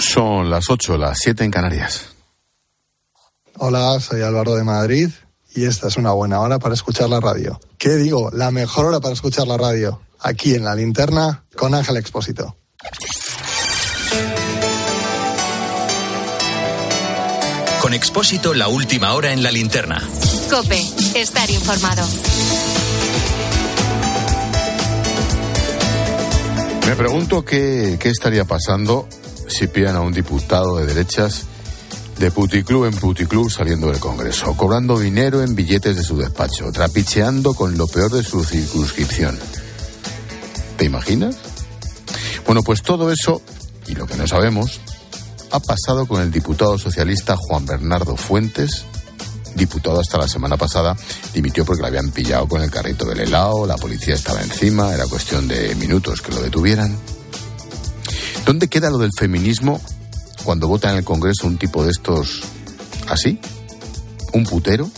Son las 8, las 7 en Canarias. Hola, soy Álvaro de Madrid y esta es una buena hora para escuchar la radio. ¿Qué digo? La mejor hora para escuchar la radio. Aquí en la linterna con Ángel Expósito. Con Expósito, la última hora en la linterna. Cope, estar informado. Me pregunto qué, qué estaría pasando si pillan a un diputado de derechas de puticlub en puticlub saliendo del Congreso, cobrando dinero en billetes de su despacho, trapicheando con lo peor de su circunscripción. ¿Te imaginas? Bueno, pues todo eso, y lo que no sabemos, ha pasado con el diputado socialista Juan Bernardo Fuentes, diputado hasta la semana pasada, dimitió porque le habían pillado con el carrito del helado, la policía estaba encima, era cuestión de minutos que lo detuvieran. ¿Dónde queda lo del feminismo cuando vota en el Congreso un tipo de estos así? ¿Un putero?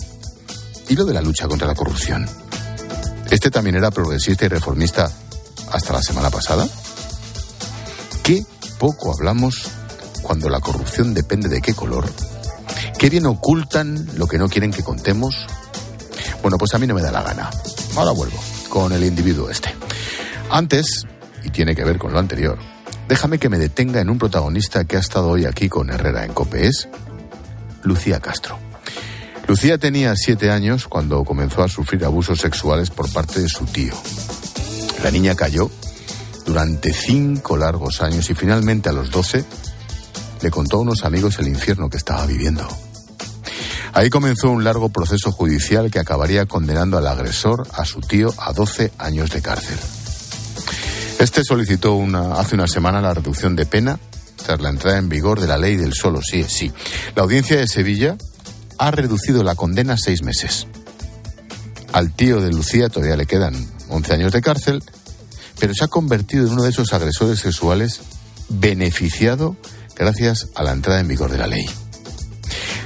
¿Y lo de la lucha contra la corrupción? ¿Este también era progresista y reformista hasta la semana pasada? ¿Qué poco hablamos cuando la corrupción depende de qué color? ¿Qué bien ocultan lo que no quieren que contemos? Bueno, pues a mí no me da la gana. Ahora vuelvo con el individuo este. Antes, y tiene que ver con lo anterior, déjame que me detenga en un protagonista que ha estado hoy aquí con Herrera en Copees, Lucía Castro. Lucía tenía siete años cuando comenzó a sufrir abusos sexuales por parte de su tío. La niña cayó durante cinco largos años y finalmente a los doce le contó a unos amigos el infierno que estaba viviendo. Ahí comenzó un largo proceso judicial que acabaría condenando al agresor, a su tío, a 12 años de cárcel. Este solicitó una, hace una semana la reducción de pena tras la entrada en vigor de la ley del solo sí es sí. La audiencia de Sevilla ha reducido la condena a seis meses. Al tío de Lucía todavía le quedan 11 años de cárcel, pero se ha convertido en uno de esos agresores sexuales beneficiado gracias a la entrada en vigor de la ley.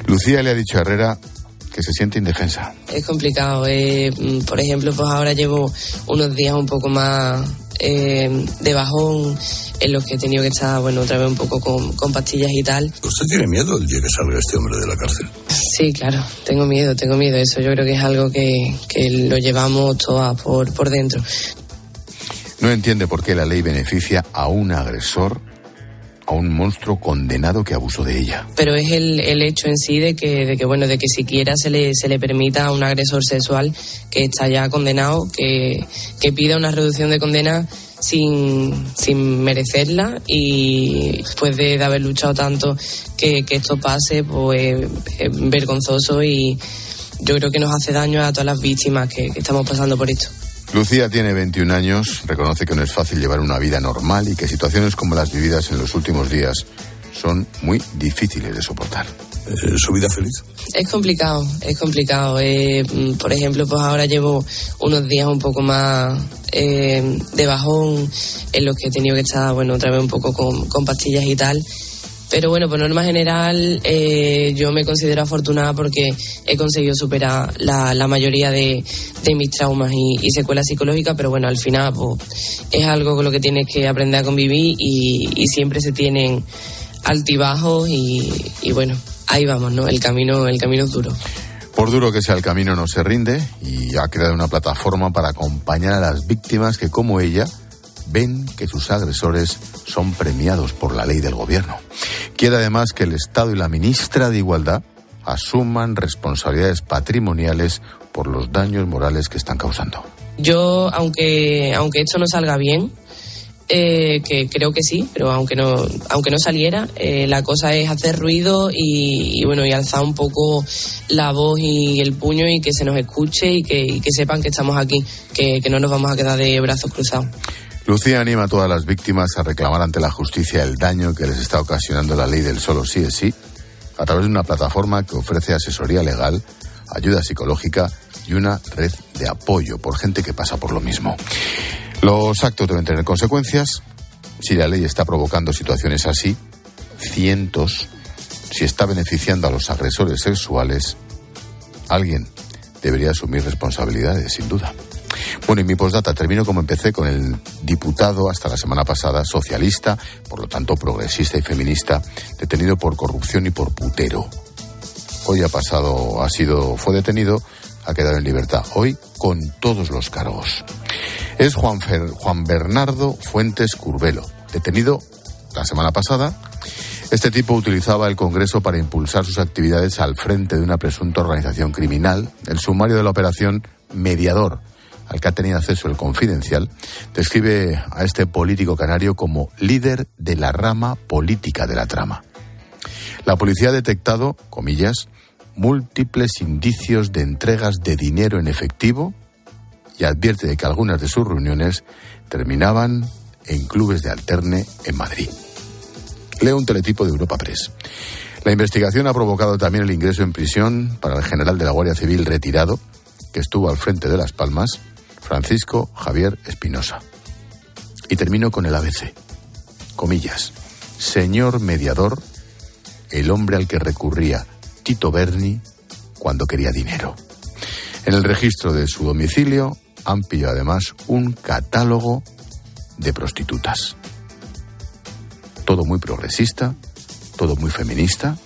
Lucía le ha dicho a Herrera que se siente indefensa. Es complicado. Eh, por ejemplo, pues ahora llevo unos días un poco más eh, de bajón en los que he tenido que estar, bueno, otra vez un poco con, con pastillas y tal. ¿Usted tiene miedo el día que salga este hombre de la cárcel? Sí, claro, tengo miedo, tengo miedo. Eso yo creo que es algo que, que lo llevamos todas por, por dentro. No entiende por qué la ley beneficia a un agresor a un monstruo condenado que abusó de ella. Pero es el, el hecho en sí de que, de que, bueno, de que siquiera se le, se le permita a un agresor sexual que está ya condenado, que, que pida una reducción de condena sin, sin merecerla y después de, haber luchado tanto que, que esto pase, pues es vergonzoso y yo creo que nos hace daño a todas las víctimas que estamos pasando por esto. Lucía tiene 21 años, reconoce que no es fácil llevar una vida normal y que situaciones como las vividas en los últimos días son muy difíciles de soportar. Eh, ¿Su vida feliz? Es complicado, es complicado. Eh, por ejemplo, pues ahora llevo unos días un poco más eh, de bajón en los que he tenido que estar, bueno, otra vez un poco con, con pastillas y tal. Pero bueno, por norma general, eh, yo me considero afortunada porque he conseguido superar la, mayoría de, de, mis traumas y, y, secuelas psicológicas, pero bueno, al final pues, es algo con lo que tienes que aprender a convivir y, y siempre se tienen altibajos y, y, bueno, ahí vamos, ¿no? El camino, el camino es duro. Por duro que sea el camino, no se rinde y ha creado una plataforma para acompañar a las víctimas que, como ella, ven que sus agresores son premiados por la ley del gobierno. Quiere además que el Estado y la ministra de Igualdad asuman responsabilidades patrimoniales por los daños morales que están causando. Yo, aunque, aunque esto no salga bien, eh, que creo que sí, pero aunque no, aunque no saliera, eh, la cosa es hacer ruido y, bueno, y alzar un poco la voz y el puño y que se nos escuche y que, y que sepan que estamos aquí, que no nos vamos a quedar de brazos cruzados. Lucía anima a todas las víctimas a reclamar ante la justicia el daño que les está ocasionando la ley del solo sí es sí, a través de una plataforma que ofrece asesoría legal, ayuda psicológica y una red de apoyo por gente que pasa por lo mismo. Los actos deben tener consecuencias. Si la ley está provocando situaciones así, cientos, si está beneficiando a los agresores sexuales, alguien debería asumir responsabilidades, sin duda. Bueno, y mi postdata termino como empecé con el diputado hasta la semana pasada, socialista, por lo tanto progresista y feminista, detenido por corrupción y por putero. Hoy ha pasado, ha sido, fue detenido, ha quedado en libertad. Hoy con todos los cargos. Es Juan, Juan Bernardo Fuentes Curbelo, detenido la semana pasada. Este tipo utilizaba el Congreso para impulsar sus actividades al frente de una presunta organización criminal. El sumario de la operación Mediador al que ha tenido acceso el Confidencial, describe a este político canario como líder de la rama política de la trama. La policía ha detectado, comillas, múltiples indicios de entregas de dinero en efectivo y advierte de que algunas de sus reuniones terminaban en clubes de alterne en Madrid. Leo un teletipo de Europa Press. La investigación ha provocado también el ingreso en prisión para el general de la Guardia Civil retirado, que estuvo al frente de Las Palmas, Francisco Javier Espinosa. Y termino con el ABC. Comillas. Señor mediador, el hombre al que recurría Tito Berni cuando quería dinero. En el registro de su domicilio han pillado además un catálogo de prostitutas. Todo muy progresista, todo muy feminista.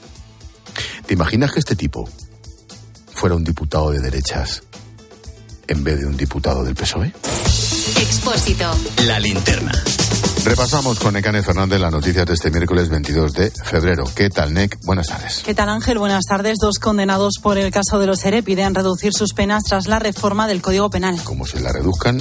¿Te imaginas que este tipo fuera un diputado de derechas en vez de un diputado del PSOE? Expósito. La linterna. Repasamos con Necane Fernández las noticias de este miércoles 22 de febrero. ¿Qué tal, Nec? Buenas tardes. ¿Qué tal, Ángel? Buenas tardes. Dos condenados por el caso de los ERE piden reducir sus penas tras la reforma del Código Penal. Como se la reduzcan,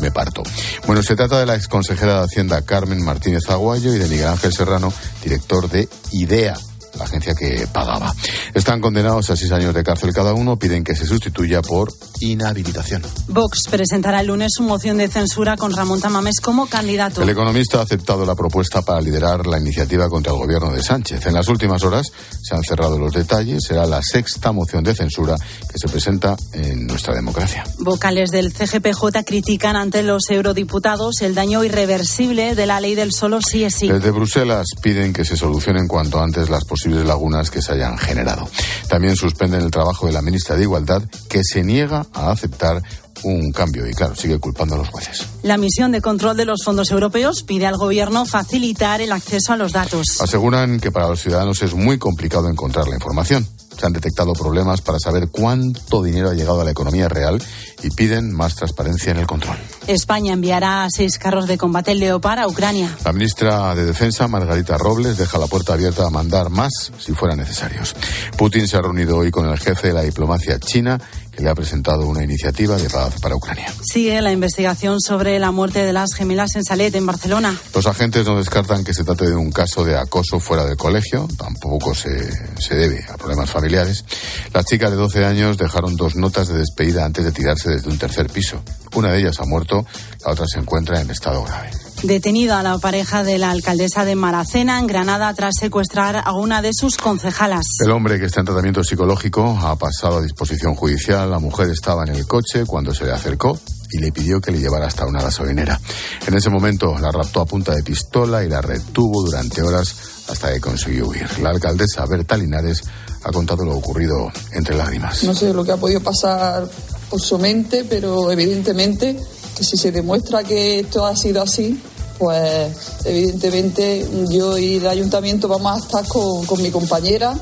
me parto. Bueno, se trata de la exconsejera de Hacienda Carmen Martínez Aguayo y de Miguel Ángel Serrano, director de IDEA, agencia que pagaba. Están condenados a seis años de cárcel cada uno, piden que se sustituya por inhabilitación. Vox presentará el lunes su moción de censura con Ramón Tamames como candidato. El economista ha aceptado la propuesta para liderar la iniciativa contra el gobierno de Sánchez. En las últimas horas se han cerrado los detalles. Será la sexta moción de censura que se presenta en nuestra democracia. Vocales del CGPJ critican ante los eurodiputados el daño irreversible de la ley del solo sí es sí. Desde Bruselas piden que se solucionen cuanto antes las posibles lagunas que se hayan generado. También suspenden el trabajo de la ministra de Igualdad, que se niega a aceptar un cambio y, claro, sigue culpando a los jueces. La misión de control de los fondos europeos pide al Gobierno facilitar el acceso a los datos. Aseguran que para los ciudadanos es muy complicado encontrar la información. Se han detectado problemas para saber cuánto dinero ha llegado a la economía real y piden más transparencia en el control. España enviará seis carros de combate Leopard a Ucrania. La ministra de Defensa, Margarita Robles, deja la puerta abierta a mandar más si fueran necesarios. Putin se ha reunido hoy con el jefe de la diplomacia china que le ha presentado una iniciativa de paz para Ucrania. Sigue la investigación sobre la muerte de las gemelas en Salet, en Barcelona. Los agentes no descartan que se trate de un caso de acoso fuera del colegio, tampoco se, se debe a problemas familiares. Las chicas de 12 años dejaron dos notas de despedida antes de tirarse desde un tercer piso. Una de ellas ha muerto, la otra se encuentra en estado grave. Detenida la pareja de la alcaldesa de Maracena en Granada tras secuestrar a una de sus concejalas. El hombre que está en tratamiento psicológico ha pasado a disposición judicial. La mujer estaba en el coche cuando se le acercó y le pidió que le llevara hasta una gasolinera. En ese momento la raptó a punta de pistola y la retuvo durante horas hasta que consiguió huir. La alcaldesa Berta Linares ha contado lo ocurrido entre lágrimas. No sé lo que ha podido pasar por su mente, pero evidentemente si se demuestra que esto ha sido así, pues evidentemente yo y el ayuntamiento vamos a estar con, con mi compañera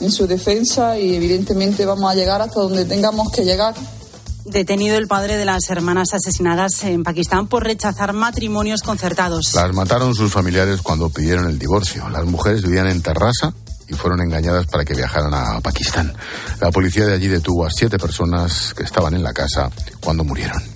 en su defensa y evidentemente vamos a llegar hasta donde tengamos que llegar. Detenido el padre de las hermanas asesinadas en Pakistán por rechazar matrimonios concertados. Las mataron sus familiares cuando pidieron el divorcio. Las mujeres vivían en Terrassa y fueron engañadas para que viajaran a Pakistán. La policía de allí detuvo a siete personas que estaban en la casa cuando murieron.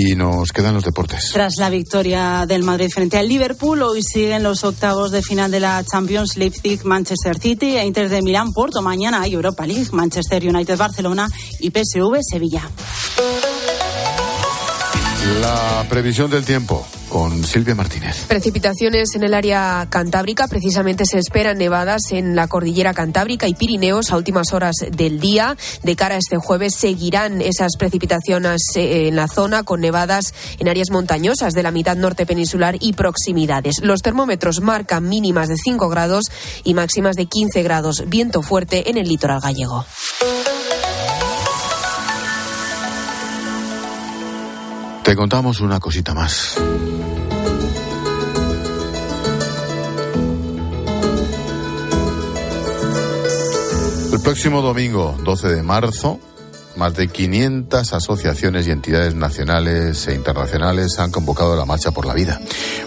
Y nos quedan los deportes. Tras la victoria del Madrid frente al Liverpool, hoy siguen los octavos de final de la Champions Leipzig, Manchester City e Inter de Milán, Porto. Mañana hay Europa League, Manchester United, Barcelona y PSV, Sevilla. La previsión del tiempo con Silvia Martínez. Precipitaciones en el área cantábrica. Precisamente se esperan nevadas en la cordillera cantábrica y Pirineos a últimas horas del día. De cara a este jueves seguirán esas precipitaciones eh, en la zona con nevadas en áreas montañosas de la mitad norte peninsular y proximidades. Los termómetros marcan mínimas de 5 grados y máximas de 15 grados. Viento fuerte en el litoral gallego. Te contamos una cosita más. Próximo domingo, 12 de marzo, más de 500 asociaciones y entidades nacionales e internacionales han convocado la Marcha por la Vida.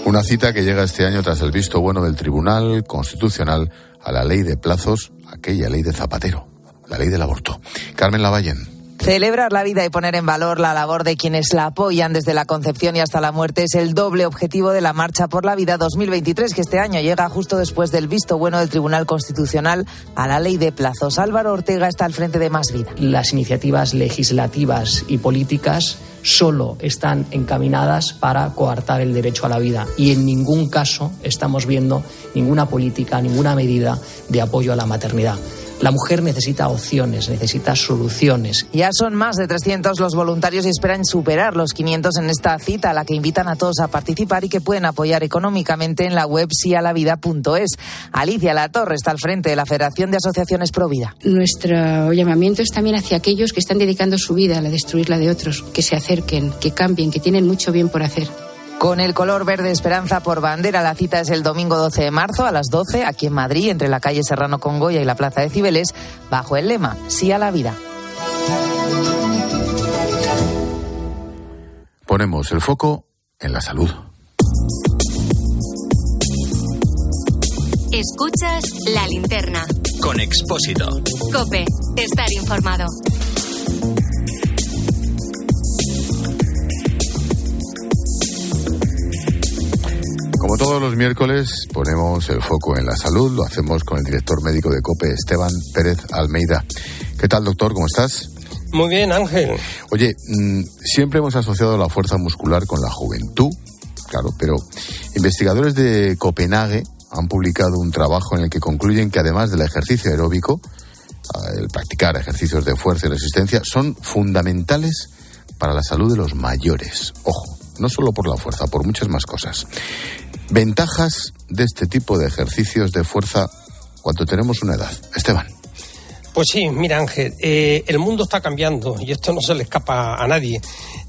Una cita que llega este año tras el visto bueno del Tribunal Constitucional a la ley de plazos, aquella ley de Zapatero, la ley del aborto. Carmen Lavallén. Celebrar la vida y poner en valor la labor de quienes la apoyan desde la concepción y hasta la muerte es el doble objetivo de la Marcha por la Vida 2023, que este año llega justo después del visto bueno del Tribunal Constitucional a la ley de plazos. Álvaro Ortega está al frente de Más Vida. Las iniciativas legislativas y políticas solo están encaminadas para coartar el derecho a la vida y en ningún caso estamos viendo ninguna política, ninguna medida de apoyo a la maternidad. La mujer necesita opciones, necesita soluciones. Ya son más de 300 los voluntarios y esperan superar los 500 en esta cita a la que invitan a todos a participar y que pueden apoyar económicamente en la web sialavida.es. Alicia Latorre está al frente de la Federación de Asociaciones Provida. Nuestro llamamiento es también hacia aquellos que están dedicando su vida a la destruir la de otros, que se acerquen, que cambien, que tienen mucho bien por hacer. Con el color verde Esperanza por bandera, la cita es el domingo 12 de marzo a las 12 aquí en Madrid, entre la calle Serrano Congoya y la Plaza de Cibeles, bajo el lema Sí a la vida. Ponemos el foco en la salud. Escuchas la linterna. Con Expósito. Cope, estar informado. Como todos los miércoles, ponemos el foco en la salud. Lo hacemos con el director médico de COPE, Esteban Pérez Almeida. ¿Qué tal, doctor? ¿Cómo estás? Muy bien, Ángel. Oye, mm, siempre hemos asociado la fuerza muscular con la juventud, claro, pero investigadores de Copenhague han publicado un trabajo en el que concluyen que además del ejercicio aeróbico, ah, el practicar ejercicios de fuerza y resistencia, son fundamentales para la salud de los mayores. Ojo, no solo por la fuerza, por muchas más cosas. Ventajas de este tipo de ejercicios de fuerza cuando tenemos una edad. Esteban. Pues sí, mira Ángel, eh, el mundo está cambiando y esto no se le escapa a nadie.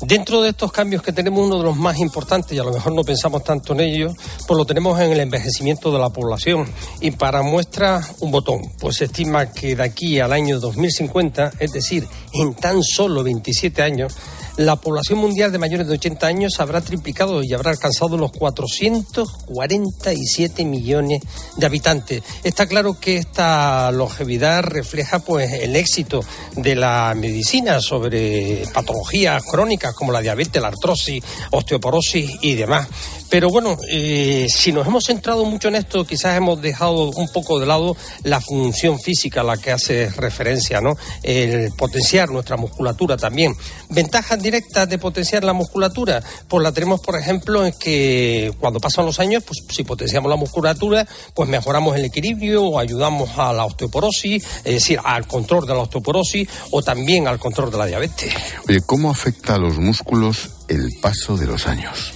Dentro de estos cambios que tenemos, uno de los más importantes, y a lo mejor no pensamos tanto en ello, pues lo tenemos en el envejecimiento de la población. Y para muestra un botón, pues se estima que de aquí al año 2050, es decir, en tan solo 27 años, la población mundial de mayores de 80 años habrá triplicado y habrá alcanzado los 447 millones de habitantes. Está claro que esta longevidad refleja pues el éxito de la medicina sobre patologías crónicas como la diabetes, la artrosis, osteoporosis y demás. Pero bueno, eh, si nos hemos centrado mucho en esto, quizás hemos dejado un poco de lado la función física a la que hace referencia, ¿no? El potenciar nuestra musculatura también. Ventajas directas de potenciar la musculatura, pues la tenemos, por ejemplo, en que cuando pasan los años, pues si potenciamos la musculatura, pues mejoramos el equilibrio o ayudamos a la osteoporosis, es decir, al control de la osteoporosis o también al control de la diabetes. Oye, ¿cómo afecta a los músculos el paso de los años?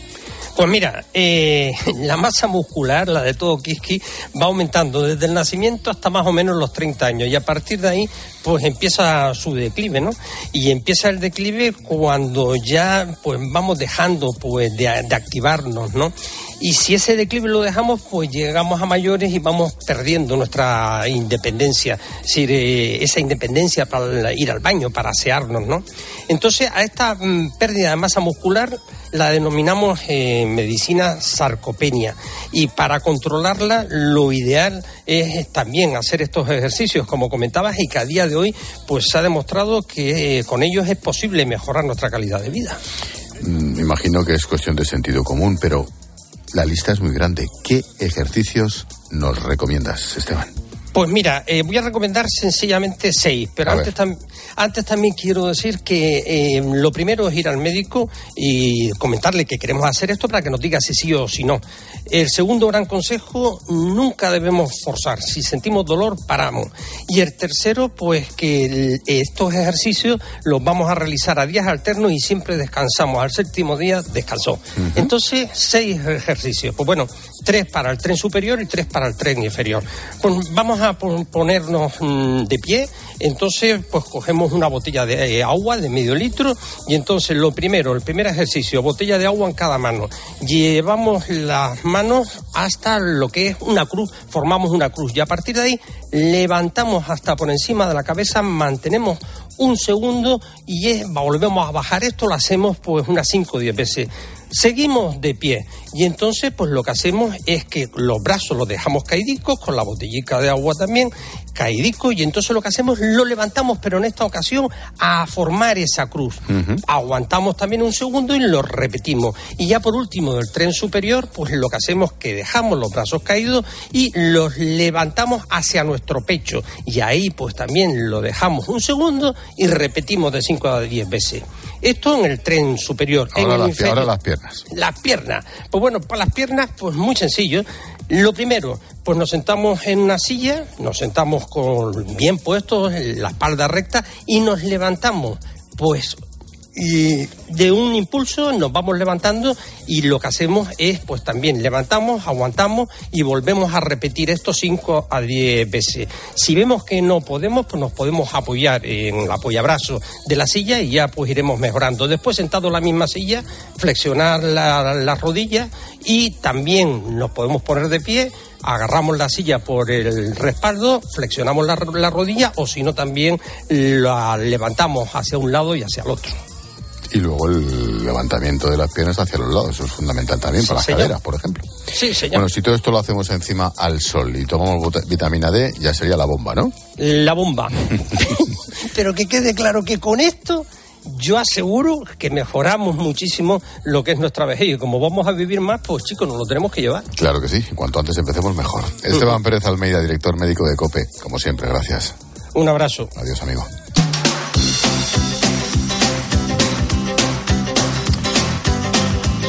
Pues mira, eh, la masa muscular, la de todo Kiski, va aumentando desde el nacimiento hasta más o menos los 30 años y a partir de ahí pues empieza su declive, ¿no? Y empieza el declive cuando ya pues vamos dejando pues de, de activarnos, ¿no? Y si ese declive lo dejamos, pues llegamos a mayores y vamos perdiendo nuestra independencia, es decir, eh, esa independencia para ir al baño, para asearnos, ¿no? Entonces, a esta mm, pérdida de masa muscular la denominamos en medicina sarcopenia y para controlarla lo ideal es también hacer estos ejercicios como comentabas y que a día de hoy pues se ha demostrado que eh, con ellos es posible mejorar nuestra calidad de vida. Me imagino que es cuestión de sentido común, pero la lista es muy grande. ¿Qué ejercicios nos recomiendas, Esteban? Pues mira, eh, voy a recomendar sencillamente seis, pero antes, tam antes, también quiero decir que eh, lo primero es ir al médico y comentarle que queremos hacer esto para que nos diga si sí o si no. El segundo gran consejo, nunca debemos forzar. Si sentimos dolor, paramos. Y el tercero, pues que el, estos ejercicios los vamos a realizar a días alternos y siempre descansamos. Al séptimo día descansó. Uh -huh. Entonces, seis ejercicios. Pues bueno, tres para el tren superior y tres para el tren inferior. Pues vamos a ponernos mm, de pie, entonces pues cogemos una botella de eh, agua de medio litro y entonces lo primero, el primer ejercicio, botella de agua en cada mano. Llevamos las manos hasta lo que es una cruz, formamos una cruz y a partir de ahí levantamos hasta por encima de la cabeza, mantenemos un segundo y es, volvemos a bajar esto, lo hacemos pues unas 5 o 10 veces. Seguimos de pie y entonces pues lo que hacemos es que los brazos los dejamos caidicos con la botellica de agua también caidicos y entonces lo que hacemos lo levantamos pero en esta ocasión a formar esa cruz. Aguantamos también un segundo y lo repetimos. Y ya por último del tren superior pues lo que hacemos es que dejamos los brazos caídos y los levantamos hacia nuestro pecho y ahí pues también lo dejamos un segundo y repetimos de 5 a 10 veces. Esto en el tren superior. Ahora, en el las, ahora las piernas. las piernas. Pues bueno, para las piernas, pues muy sencillo. Lo primero, pues nos sentamos en una silla, nos sentamos con bien puestos, la espalda recta y nos levantamos. Pues y de un impulso nos vamos levantando y lo que hacemos es pues también levantamos, aguantamos y volvemos a repetir esto 5 a 10 veces. Si vemos que no podemos, pues nos podemos apoyar en el apoyabrazo de la silla y ya pues iremos mejorando. Después sentado en la misma silla, flexionar la, la rodilla y también nos podemos poner de pie agarramos la silla por el respaldo, flexionamos la, la rodilla o si no también la levantamos hacia un lado y hacia el otro. Y luego el levantamiento de las piernas hacia los lados, eso es fundamental también Sí, para las señor. caderas, por ejemplo. Sí, señor. Bueno, si todo esto lo hacemos encima al sol y tomamos vitamina D, ya sería la bomba, ¿no? la bomba. Pero que quede claro que con esto yo aseguro que mejoramos muchísimo lo que es nuestra vejez. Y como vamos a vivir más, pues chicos, nos lo tenemos que llevar. Claro que sí, cuanto antes empecemos mejor. Esteban Pérez Almeida, director médico de COPE, como siempre, gracias. Un abrazo. Adiós, amigo.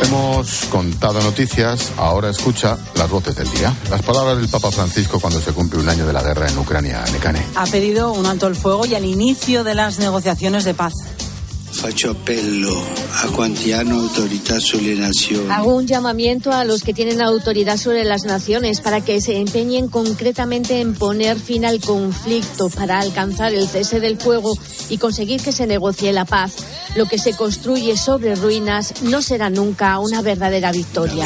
Hemos contado noticias, ahora escucha las voces del día. Las palabras del Papa Francisco cuando se cumple un año de la guerra en Ucrania, Necane. Ha pedido un alto el fuego y al inicio de las negociaciones de paz. Hago un llamamiento a los que tienen autoridad sobre las naciones para que se empeñen concretamente en poner fin al conflicto para alcanzar el cese del fuego y conseguir que se negocie la paz. Lo que se construye sobre ruinas no será nunca una verdadera victoria.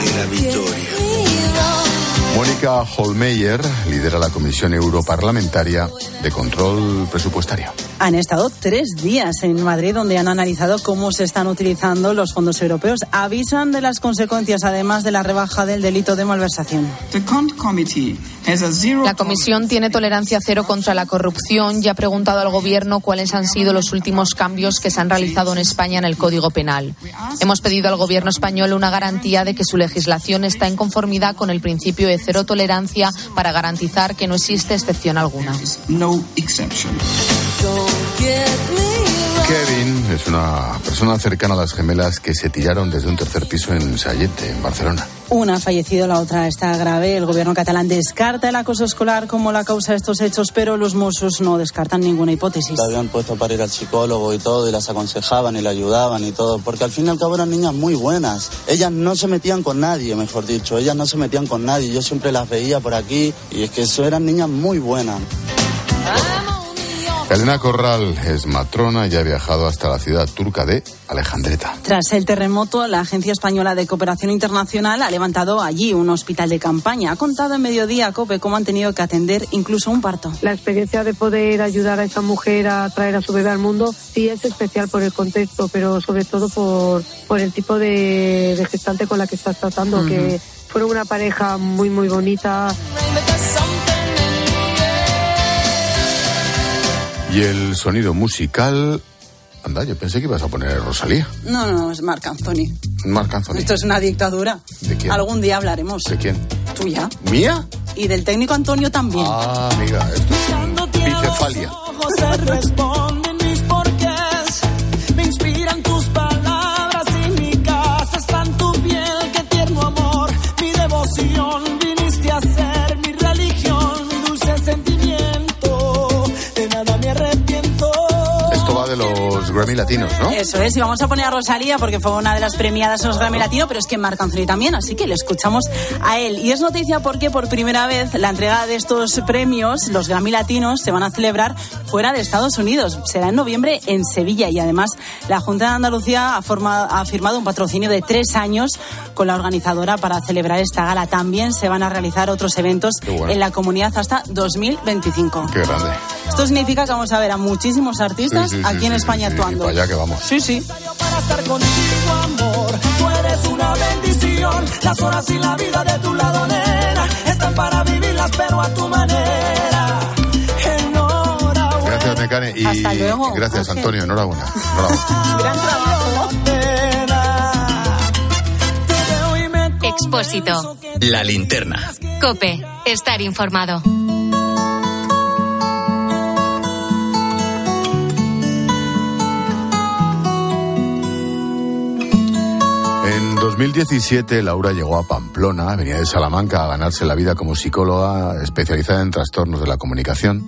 Mónica Holmeyer lidera la Comisión Europarlamentaria de Control Presupuestario. Han estado tres días en Madrid donde han analizado cómo se están utilizando los fondos europeos. Avisan de las consecuencias, además de la rebaja del delito de malversación. La Comisión tiene tolerancia cero contra la corrupción y ha preguntado al Gobierno cuáles han sido los últimos cambios que se han realizado en España en el Código Penal. Hemos pedido al Gobierno español una garantía de que su legislación está en conformidad con el principio de cero tolerancia para garantizar que no existe excepción alguna. Kevin es una persona cercana a las gemelas que se tiraron desde un tercer piso en Sayete, en Barcelona. Una ha fallecido, la otra está grave. El gobierno catalán descarta el acoso escolar como la causa de estos hechos, pero los Mossos no descartan ninguna hipótesis. La habían puesto para ir al psicólogo y todo, y las aconsejaban y la ayudaban y todo, porque al fin y al cabo eran niñas muy buenas. Ellas no se metían con nadie, mejor dicho, ellas no se metían con nadie. Yo siempre las veía por aquí y es que eso eran niñas muy buenas. Elena Corral es matrona y ha viajado hasta la ciudad turca de Alejandreta. Tras el terremoto, la Agencia Española de Cooperación Internacional ha levantado allí un hospital de campaña. Ha contado en mediodía a COPE cómo han tenido que atender incluso un parto. La experiencia de poder ayudar a esa mujer a traer a su bebé al mundo sí es especial por el contexto, pero sobre todo por, por el tipo de, de gestante con la que estás tratando, Ujú. que fueron una pareja muy, muy bonita. Y el sonido musical. Anda, yo pensé que ibas a poner Rosalía. No, no, es Marc Anthony. Marc Anthony. Esto es una dictadura. ¿De quién? Algún día hablaremos. ¿De quién? Tuya. ¿Mía? Y del técnico Antonio también. Ah, amiga, esto es bicefalia. Grammy Latinos, ¿no? Eso es, y vamos a poner a Rosalía porque fue una de las premiadas en los Grammy Latino, pero es que Marc Anthony también, así que le escuchamos a él. Y es noticia porque por primera vez la entrega de estos premios, los Grammy Latinos, se van a celebrar fuera de Estados Unidos. Será en noviembre en Sevilla y además la Junta de Andalucía ha, ha firmado un patrocinio de tres años con la organizadora para celebrar esta gala. También se van a realizar otros eventos en la comunidad hasta 2025. Qué grande. Esto significa que vamos a ver a muchísimos artistas Sí, sí, sí, aquí en sí, España sí, sí, actuando. Y para allá que vamos. Sí, sí. para estar contigo, amor. Tú eres una bendición. Las horas y la vida de tu lado, nena, están para vivirlas, pero a tu manera. Enhorabuena. Gracias, Mecane. Y Hasta luego, gracias, Ángel. Antonio. Enhorabuena. Enhorabuena. Gran trabajo. Expósito. La linterna. Cope. Estar informado. 2017, Laura llegó a Pamplona, venía de Salamanca, a ganarse la vida como psicóloga especializada en trastornos de la comunicación.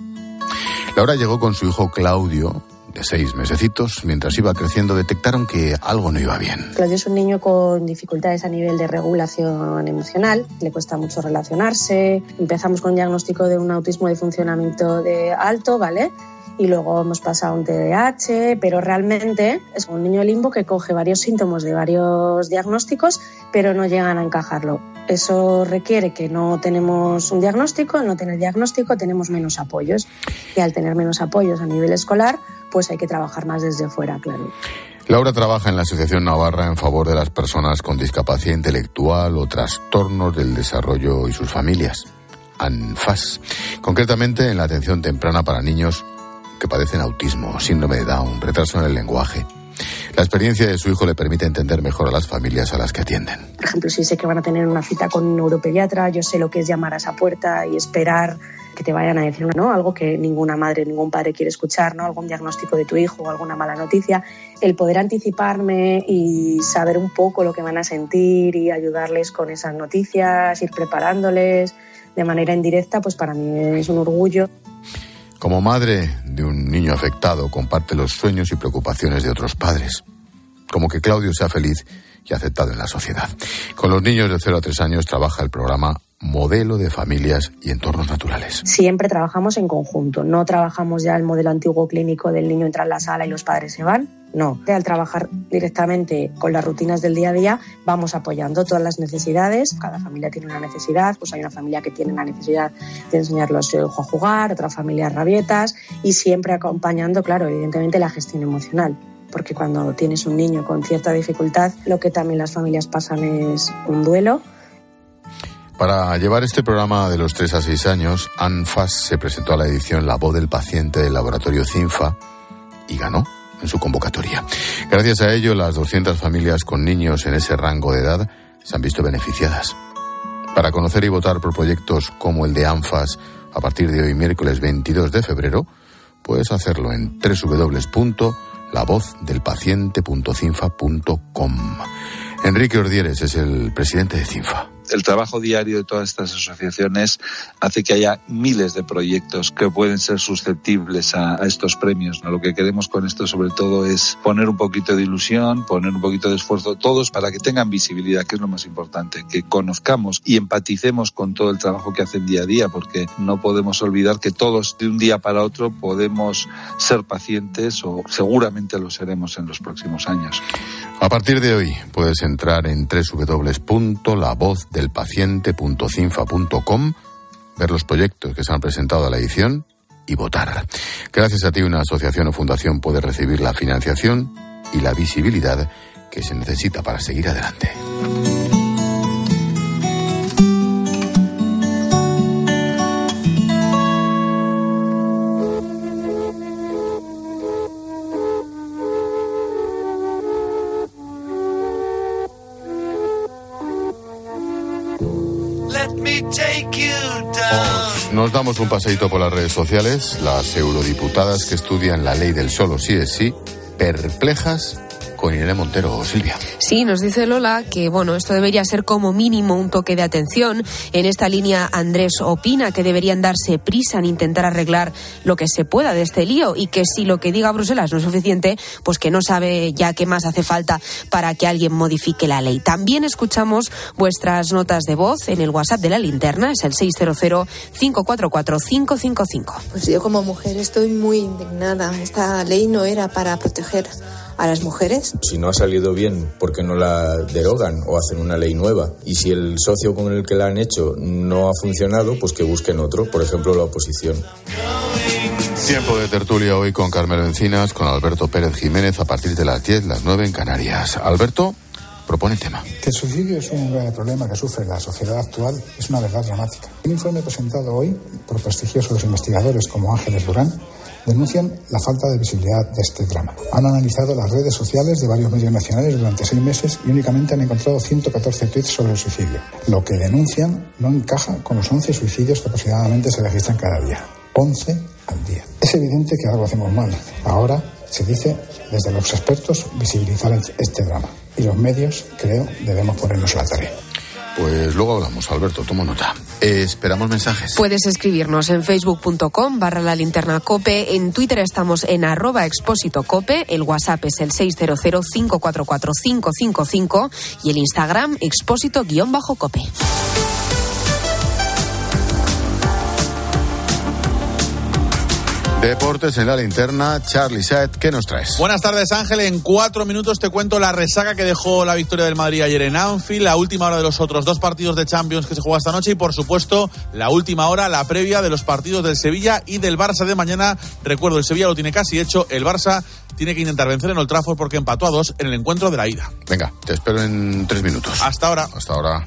Laura llegó con su hijo Claudio, de seis mesecitos. Mientras iba creciendo, detectaron que algo no iba bien. Claudio es un niño con dificultades a nivel de regulación emocional, le cuesta mucho relacionarse. Empezamos con un diagnóstico de un autismo de funcionamiento de alto, ¿vale? Y luego hemos pasado un TDAH, pero realmente es un niño limbo que coge varios síntomas de varios diagnósticos, pero no llegan a encajarlo. Eso requiere que no tenemos un diagnóstico, al no tener diagnóstico tenemos menos apoyos. Y al tener menos apoyos a nivel escolar, pues hay que trabajar más desde fuera, claro. Laura trabaja en la Asociación Navarra en favor de las personas con discapacidad intelectual o trastornos del desarrollo y sus familias. ANFAS. Concretamente en la atención temprana para niños que padecen autismo, síndrome de Down, retraso en el lenguaje. La experiencia de su hijo le permite entender mejor a las familias a las que atienden. Por ejemplo, si sé que van a tener una cita con un neuropediatra, yo sé lo que es llamar a esa puerta y esperar que te vayan a decir ¿no? algo que ninguna madre, ningún padre quiere escuchar, ¿no? algún diagnóstico de tu hijo o alguna mala noticia. El poder anticiparme y saber un poco lo que van a sentir y ayudarles con esas noticias, ir preparándoles de manera indirecta, pues para mí es un orgullo. Como madre de un niño afectado, comparte los sueños y preocupaciones de otros padres. Como que Claudio sea feliz y aceptado en la sociedad. Con los niños de 0 a 3 años trabaja el programa Modelo de Familias y Entornos Naturales. Siempre trabajamos en conjunto, no trabajamos ya el modelo antiguo clínico del niño entra en la sala y los padres se van. No, al trabajar directamente con las rutinas del día a día, vamos apoyando todas las necesidades. Cada familia tiene una necesidad, pues hay una familia que tiene la necesidad de enseñarle a su hijo a jugar, otra familia rabietas y siempre acompañando, claro, evidentemente la gestión emocional porque cuando tienes un niño con cierta dificultad, lo que también las familias pasan es un duelo. Para llevar este programa de los 3 a 6 años, ANFAS se presentó a la edición La voz del paciente del laboratorio CINFA y ganó en su convocatoria. Gracias a ello, las 200 familias con niños en ese rango de edad se han visto beneficiadas. Para conocer y votar por proyectos como el de ANFAS a partir de hoy, miércoles 22 de febrero, puedes hacerlo en www.lavozdelpaciente.cinfa.com. Enrique Ordieres es el presidente de CINFA. El trabajo diario de todas estas asociaciones hace que haya miles de proyectos que pueden ser susceptibles a, estos premios. ¿no? Lo que queremos con esto sobre todo es poner un poquito de ilusión, poner un poquito de esfuerzo todos para que tengan visibilidad, que es lo más importante, que conozcamos y empaticemos con todo el trabajo que hacen día a día, porque no podemos olvidar que todos de un día para otro podemos ser pacientes o seguramente lo seremos en los próximos años. A partir de hoy puedes entrar en www.lavozdelpaciente.cinfa.com, ver los proyectos que se han presentado a la edición y votar. Gracias a ti una asociación o fundación puede recibir la financiación y la visibilidad que se necesita para seguir adelante. Nos damos un paseíto por las redes sociales. Las eurodiputadas que estudian la ley del solo sí es sí, perplejas con Irene Montero, Silvia. Sí, nos dice Lola que bueno, esto debería ser como mínimo un toque de atención. En esta línea Andrés opina que deberían darse prisa en intentar arreglar lo que se pueda de este lío y que si lo que diga Bruselas no es suficiente, pues que no sabe ya qué más hace falta para que alguien modifique la ley. También escuchamos vuestras notas de voz en el WhatsApp de la linterna, es el 600-544-555. Pues yo como mujer estoy muy indignada. Esta ley no era para proteger a las mujeres. Si no ha salido bien, ¿por qué no la derogan o hacen una ley nueva? Y si el socio con el que la han hecho no ha funcionado, pues que busquen otro, por ejemplo la oposición. Tiempo de tertulia hoy con Carmelo Encinas, con Alberto Pérez Jiménez a partir de las 10, las 9 en Canarias. Alberto propone el tema. Que el suicidio es un grave problema que sufre la sociedad actual es una verdad dramática. Un informe presentado hoy por prestigiosos investigadores como Ángeles Durán denuncian la falta de visibilidad de este drama. Han analizado las redes sociales de varios medios nacionales durante seis meses y únicamente han encontrado 114 tweets sobre el suicidio. Lo que denuncian no encaja con los 11 suicidios que aproximadamente se registran cada día. 11 al día. Es evidente que algo hacemos mal. Ahora se dice desde los expertos visibilizar este drama. Y los medios, creo, debemos ponernos a la tarea. Pues luego hablamos, Alberto, tomo nota. Esperamos mensajes. Puedes escribirnos en facebook.com barra la linterna cope, en Twitter estamos en arroba expósito cope, el WhatsApp es el 600-544-555 y el Instagram expósito guion bajo cope. Deportes en la linterna, Charlie Saet, ¿qué nos traes? Buenas tardes, Ángel. En cuatro minutos te cuento la resaca que dejó la victoria del Madrid ayer en Anfield, la última hora de los otros dos partidos de Champions que se juega esta noche y, por supuesto, la última hora, la previa de los partidos del Sevilla y del Barça de mañana. Recuerdo, el Sevilla lo tiene casi hecho, el Barça tiene que intentar vencer en el Trafford porque empató a dos en el encuentro de la ida. Venga, te espero en tres minutos. Hasta ahora. Hasta ahora.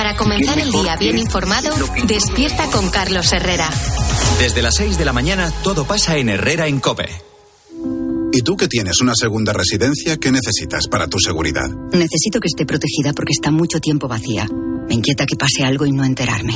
Para comenzar el día bien informado, despierta con Carlos Herrera. Desde las 6 de la mañana todo pasa en Herrera en Cope. ¿Y tú que tienes una segunda residencia, qué necesitas para tu seguridad? Necesito que esté protegida porque está mucho tiempo vacía. Me inquieta que pase algo y no enterarme.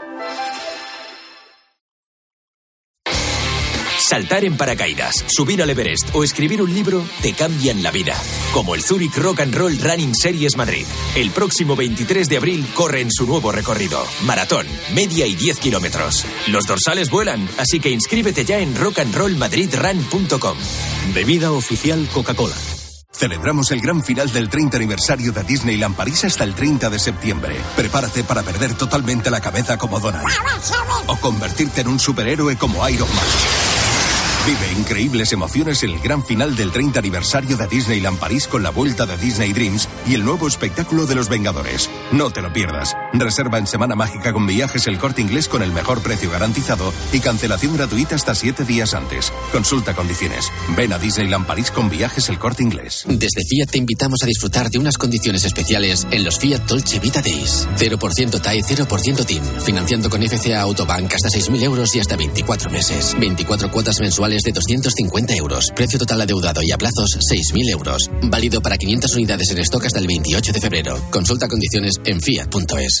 Saltar en paracaídas, subir al Everest o escribir un libro te cambian la vida. Como el Zurich Rock and Roll Running Series Madrid. El próximo 23 de abril corre en su nuevo recorrido. Maratón, media y 10 kilómetros. Los dorsales vuelan, así que inscríbete ya en rockandrollmadridrun.com. Bebida oficial Coca-Cola. Celebramos el gran final del 30 aniversario de Disneyland París hasta el 30 de septiembre. Prepárate para perder totalmente la cabeza como Donald. O convertirte en un superhéroe como Iron Man. Vive increíbles emociones en el gran final del 30 aniversario de Disneyland París con la vuelta de Disney Dreams y el nuevo espectáculo de los Vengadores. No te lo pierdas. Reserva en Semana Mágica con viajes el corte inglés con el mejor precio garantizado y cancelación gratuita hasta siete días antes. Consulta condiciones. Ven a Disneyland París con viajes el corte inglés. Desde Fiat te invitamos a disfrutar de unas condiciones especiales en los Fiat Dolce Vita Days. 0% TAE, 0% TIN. Financiando con FCA Autobank hasta 6.000 euros y hasta 24 meses. 24 cuotas mensuales de 250 euros. Precio total adeudado y a plazos 6.000 euros. Válido para 500 unidades en stock hasta el 28 de febrero. Consulta condiciones en fiat.es.